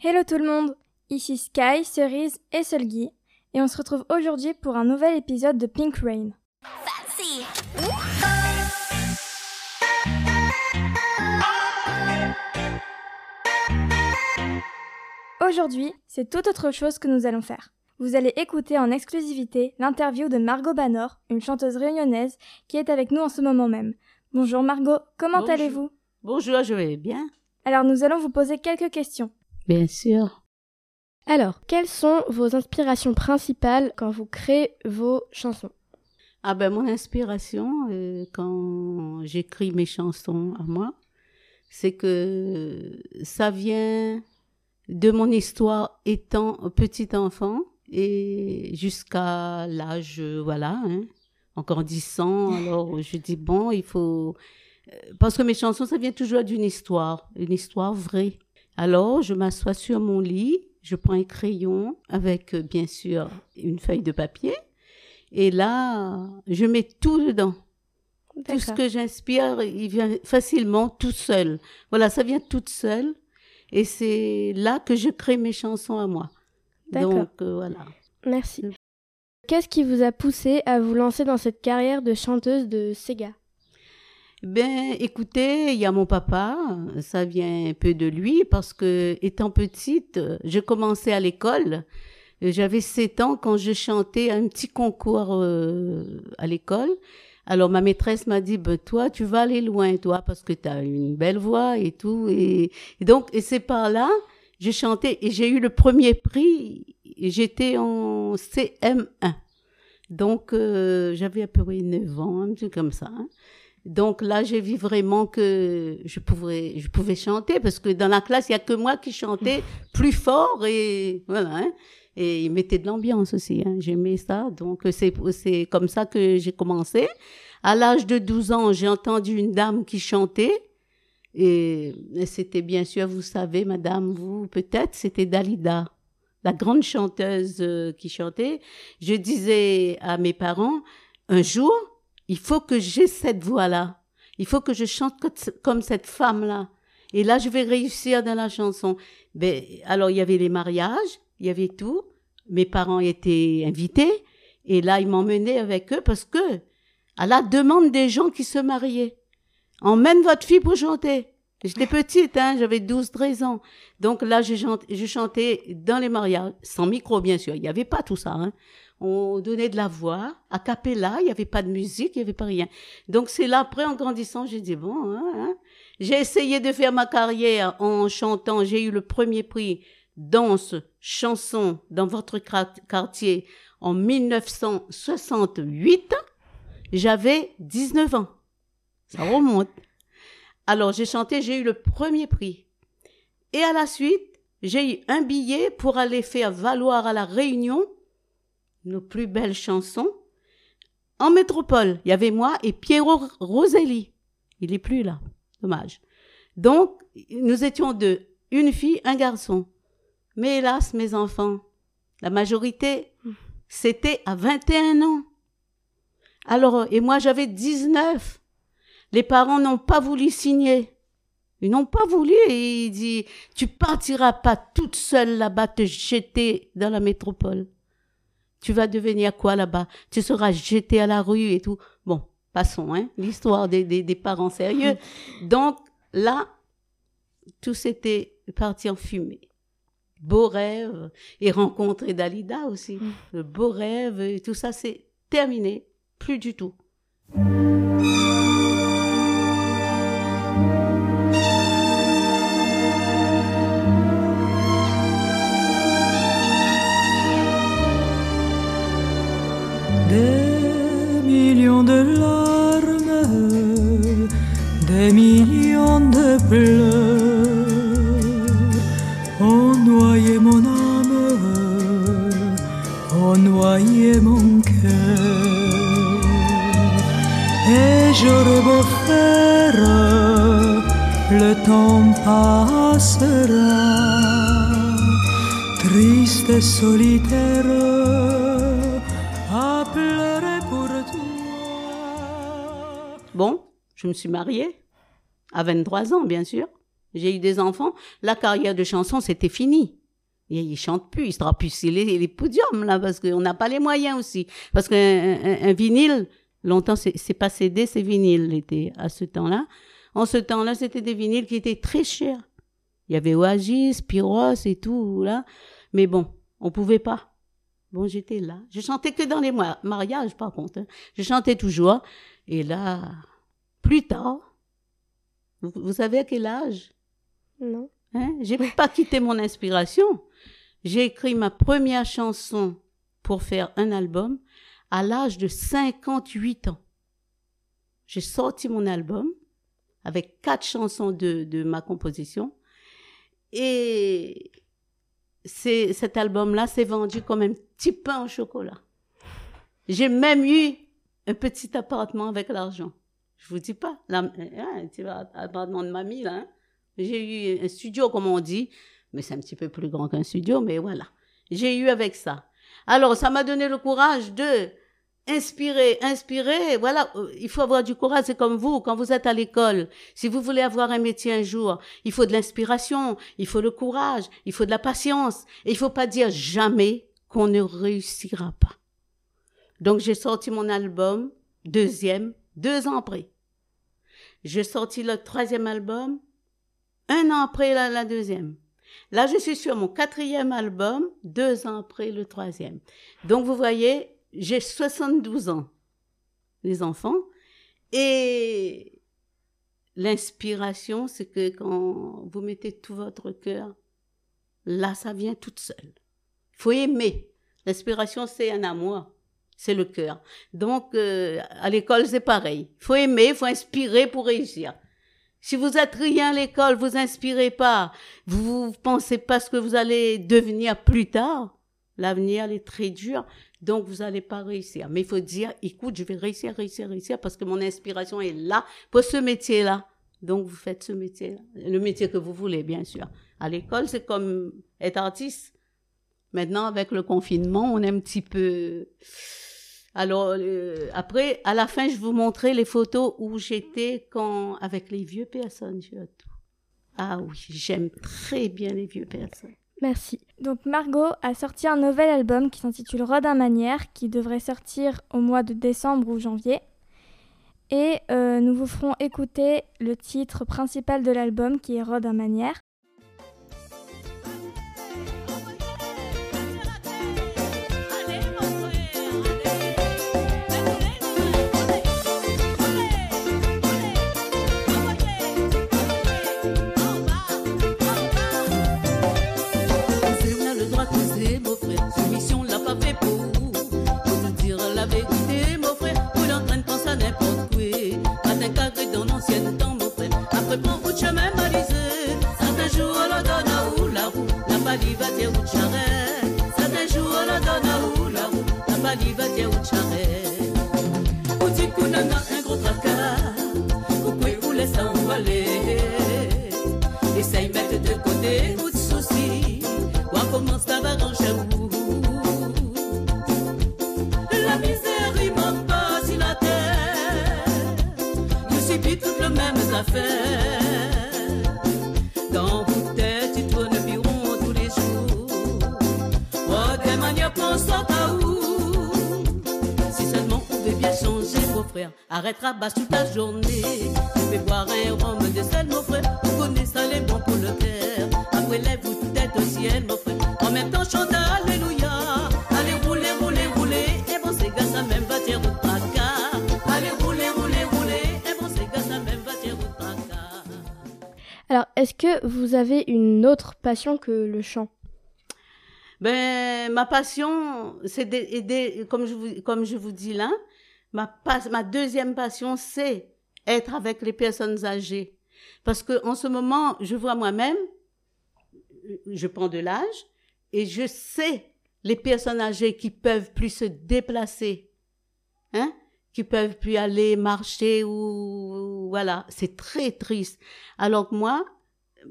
Hello tout le monde, ici Sky, Cerise et Sulgi, et on se retrouve aujourd'hui pour un nouvel épisode de Pink Rain. Aujourd'hui, c'est tout autre chose que nous allons faire. Vous allez écouter en exclusivité l'interview de Margot Banor, une chanteuse réunionnaise qui est avec nous en ce moment même. Bonjour Margot, comment allez-vous? Bonjour, je vais bien. Alors nous allons vous poser quelques questions. Bien sûr. Alors, quelles sont vos inspirations principales quand vous créez vos chansons? Ah ben mon inspiration euh, quand j'écris mes chansons à moi, c'est que ça vient de mon histoire étant petit enfant et jusqu'à l'âge voilà, hein, en grandissant. Alors je dis bon, il faut euh, parce que mes chansons ça vient toujours d'une histoire, une histoire vraie. Alors je m'assois sur mon lit, je prends un crayon avec euh, bien sûr une feuille de papier et là je mets tout dedans. Tout ce que j'inspire, il vient facilement tout seul. Voilà, ça vient toute seule. Et c'est là que je crée mes chansons à moi. Donc, euh, voilà. Merci. Mm. Qu'est-ce qui vous a poussé à vous lancer dans cette carrière de chanteuse de Sega? Ben, écoutez, il y a mon papa, ça vient un peu de lui, parce que, étant petite, je commençais à l'école. J'avais 7 ans quand je chantais un petit concours euh, à l'école. Alors ma maîtresse m'a dit, ben, toi, tu vas aller loin, toi, parce que tu as une belle voix et tout. Et, donc, et c'est par là, j'ai chanté et j'ai eu le premier prix. J'étais en CM1. Donc, euh, j'avais à peu près 9 ans, un truc comme ça. hein. Donc là, j'ai vu vraiment que je pouvais, je pouvais chanter parce que dans la classe, il y a que moi qui chantais plus fort et voilà. hein. Et il mettait de l'ambiance aussi. Hein. J'aimais ça. Donc c'est c'est comme ça que j'ai commencé. À l'âge de 12 ans, j'ai entendu une dame qui chantait. Et, et c'était bien sûr, vous savez, madame, vous peut-être, c'était Dalida, la grande chanteuse euh, qui chantait. Je disais à mes parents, un jour, il faut que j'ai cette voix-là. Il faut que je chante co- comme cette femme-là. Et là, je vais réussir dans la chanson. Ben, alors, il y avait les mariages, il y avait tout. Mes parents étaient invités. Et là, ils m'emmenaient avec eux parce que, à la demande des gens qui se mariaient, emmène votre fille pour chanter. J'étais petite, hein, j'avais 12, 13 ans. Donc là, je, chante- je chantais dans les mariages, sans micro, bien sûr. Il n'y avait pas tout ça, hein. On donnait de la voix, a cappella, il n'y avait pas de musique, il n'y avait pas rien. Donc c'est là, après, en grandissant, j'ai dit, bon, hein, hein. j'ai essayé de faire ma carrière en chantant. J'ai eu le premier prix danse, chanson dans votre quartier en 1968. J'avais 19 ans. Ça remonte. Alors j'ai chanté, j'ai eu le premier prix. Et à la suite, j'ai eu un billet pour aller faire valoir à la Réunion nos plus belles chansons. En métropole, il y avait moi et Piero Roselli. Il est plus là. Dommage. Donc, nous étions deux. Une fille, un garçon. Mais hélas, mes enfants, la majorité, c'était à 21 ans. Alors, et moi j'avais 19. Les parents n'ont pas voulu signer. Ils n'ont pas voulu et il dit, tu partiras pas toute seule là-bas te jeter dans la métropole. Tu vas devenir quoi là-bas? Tu seras jeté à la rue et tout. Bon, passons, hein, l'histoire des, des, des parents sérieux. Donc là, tout s'était parti en fumée. Beau rêve et rencontrer Dalida aussi. Le beau rêve et tout ça, c'est terminé. Plus du tout. Pleurs ont noyé mon âme, ont noyé mon cœur. Et j'aurais beau le temps passera, triste et solitaire, à pleurer pour toi. Bon, je me suis mariée à 23 ans, bien sûr. j'ai eu des enfants, la carrière de chanson, c'était fini. Et ils chantent plus, ils se plus les, podiums, là, parce qu'on n'a pas les moyens aussi. Parce qu'un un, un vinyle, longtemps, c'est pas CD, c'est vinyle, était à ce temps-là. En ce temps-là, c'était des vinyles qui étaient très chers. Il y avait Oasis, Pyros et tout, là. Mais bon, on pouvait pas. Bon, j'étais là. Je chantais que dans les mariages, par contre. Hein. Je chantais toujours. Et là, plus tard, vous, savez à quel âge? Non. Hein? J'ai pas quitté mon inspiration. J'ai écrit ma première chanson pour faire un album à l'âge de 58 ans. J'ai sorti mon album avec quatre chansons de, de ma composition. Et c'est, cet album-là s'est vendu comme un petit pain au chocolat. J'ai même eu un petit appartement avec l'argent. Je vous dis pas, là, hein, tu vas appartement de mamie, là. Hein. J'ai eu un studio, comme on dit, mais c'est un petit peu plus grand qu'un studio, mais voilà. J'ai eu avec ça. Alors, ça m'a donné le courage de inspirer, inspirer. Voilà, euh, il faut avoir du courage. C'est comme vous, quand vous êtes à l'école. Si vous voulez avoir un métier un jour, il faut de l'inspiration, il faut le courage, il faut de la patience. Et il faut pas dire jamais qu'on ne réussira pas. Donc, j'ai sorti mon album, deuxième, deux ans après. J'ai sorti le troisième album, un an après la, la deuxième. Là, je suis sur mon quatrième album, deux ans après le troisième. Donc, vous voyez, j'ai 72 ans, les enfants, et l'inspiration, c'est que quand vous mettez tout votre cœur, là, ça vient toute seule. Faut aimer. L'inspiration, c'est un amour, c'est le cœur. Donc, euh, à l'école, c'est pareil. Il faut aimer, il faut inspirer pour réussir. Si vous êtes rien à l'école, vous inspirez pas, vous pensez pas ce que vous allez devenir plus tard, l'avenir est très dur, donc vous n'allez pas réussir. Mais il faut dire, écoute, je vais réussir, réussir, réussir, parce que mon inspiration est là pour ce métier-là. Donc vous faites ce métier, le métier que vous voulez, bien sûr. À l'école, c'est comme être artiste. Maintenant, avec le confinement, on est un petit peu alors euh, après, à la fin, je vous montrer les photos où j'étais avec les vieux personnes. Ah oui, j'aime très bien les vieux personnes. Merci. Donc Margot a sorti un nouvel album qui s'intitule Rodin Manière, qui devrait sortir au mois de décembre ou janvier. Et euh, nous vous ferons écouter le titre principal de l'album qui est Rodin Manière. divadea uchare utikunanga un gros tracas. Ukui ulesa umwale essaye mettre de côté ou de soucis wa commence ta vaganche la misère il manque pas si la terre. Nous subit toutes les mêmes affaires. Arrêtera bas toute la journée. Tu fais boire un rhum de sel, mon frère. Vous connaissez les bons pour le cœur. Après, lève-vous tête au ciel, mon frère. En même temps, chante Alléluia. Allez, rouler, rouler, rouler. Et bon, c'est gars, ça même va tirer au tracas. Allez, rouler, rouler, rouler. Et bon, c'est gars, ça même va tirer au tracas. Alors, est-ce que vous avez une autre passion que le chant? Ben, ma passion, c'est d'aider, comme je vous, comme je vous dis là, Ma, deuxième passion, c'est être avec les personnes âgées. Parce que en ce moment, je vois moi-même, je prends de l'âge et je sais les personnes âgées qui peuvent plus se déplacer, hein, qui peuvent plus aller marcher ou voilà, c'est très triste. Alors que moi,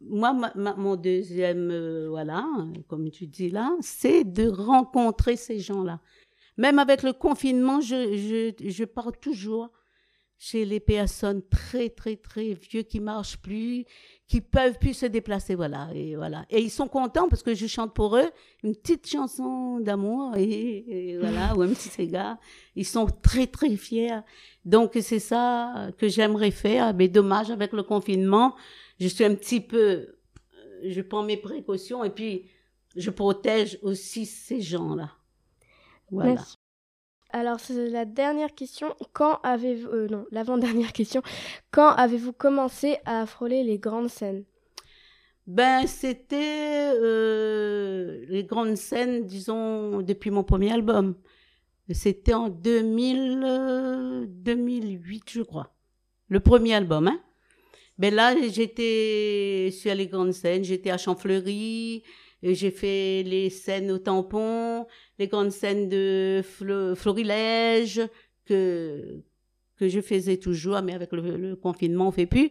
moi, mon deuxième, euh, voilà, comme tu dis là, c'est de rencontrer ces gens-là. Même avec le confinement, je, je, je pars toujours chez les personnes très, très, très vieux qui marchent plus, qui peuvent plus se déplacer, voilà, et voilà. Et ils sont contents parce que je chante pour eux une petite chanson d'amour, et, voilà, ou un petit Sega. Ils sont très, très fiers. Donc, c'est ça que j'aimerais faire. Mais dommage, avec le confinement, je suis un petit peu, je prends mes précautions et puis je protège aussi ces gens-là. Voilà. Merci. Alors, c'est la dernière question. Quand avez-vous. euh, non, l'avant-dernière question. Quand avez-vous commencé à frôler les grandes scènes? Ben, c'était euh, les grandes scènes, disons, depuis mon premier album. C'était en 2000, euh, 2008, je crois. Le premier album, hein. Ben là, j'étais sur les grandes scènes, j'étais à Champfleury, et j'ai fait les scènes au tampon, les grandes scènes de Flo- Florilège, que, que je faisais toujours, mais avec le, le confinement, on fait plus.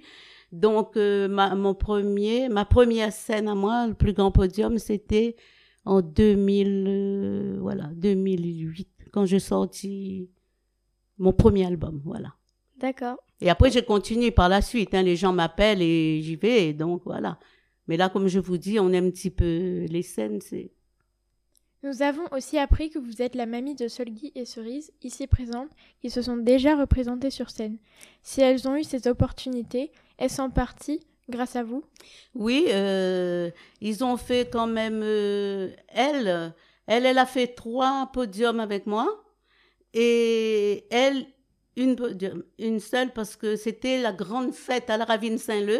Donc, euh, ma, mon premier, ma première scène à moi, le plus grand podium, c'était en 2000, euh, voilà, 2008, quand j'ai sorti mon premier album, voilà. D'accord. Et après, j'ai continué par la suite. Hein, les gens m'appellent et j'y vais. Donc voilà. Mais là, comme je vous dis, on aime un petit peu les scènes. C'est Nous avons aussi appris que vous êtes la mamie de Solguy et Cerise, ici présentes, qui se sont déjà représentées sur scène. Si elles ont eu cette opportunité, est-ce en partie grâce à vous oui, euh, ils ont fait quand même. euh, elle, elle, elle a fait trois podiums avec moi et elle une une seule parce que c'était la grande fête à la Ravine Saint-Leu.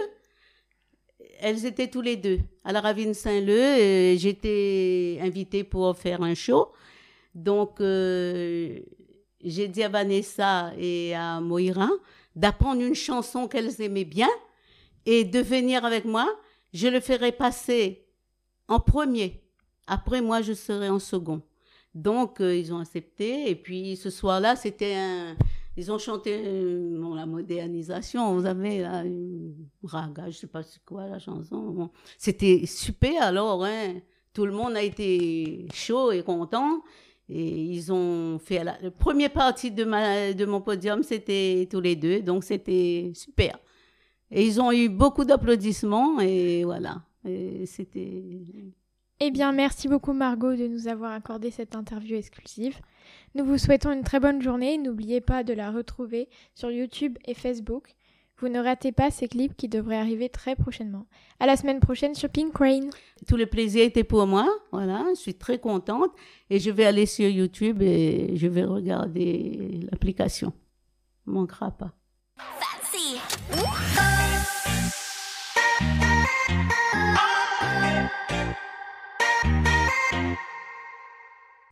Elles étaient tous les deux à la Ravine Saint-Leu. J'étais invitée pour faire un show. Donc, euh, j'ai dit à Vanessa et à Moira d'apprendre une chanson qu'elles aimaient bien et de venir avec moi. Je le ferai passer en premier. Après, moi, je serai en second. Donc, euh, ils ont accepté. Et puis, ce soir-là, c'était un... Ils ont chanté euh, la modernisation. Vous avez là, une raga, je sais pas c'est quoi la chanson. C'était super alors. Hein. Tout le monde a été chaud et content. Et ils ont fait la, la première partie de, mon podium, c'était tous les deux. Donc, c'était super. Et ils ont eu beaucoup d'applaudissements. Et voilà. C'était. Eh bien, merci beaucoup Margot de nous avoir accordé cette interview exclusive. Nous vous souhaitons une très bonne journée. N'oubliez pas de la retrouver sur YouTube et Facebook. Vous ne ratez pas ces clips qui devraient arriver très prochainement. À la semaine prochaine sur Pink Crane. Tout le plaisir était pour moi. Voilà, je suis très contente. Et je vais aller sur YouTube et je vais regarder l'application. Manquera pas.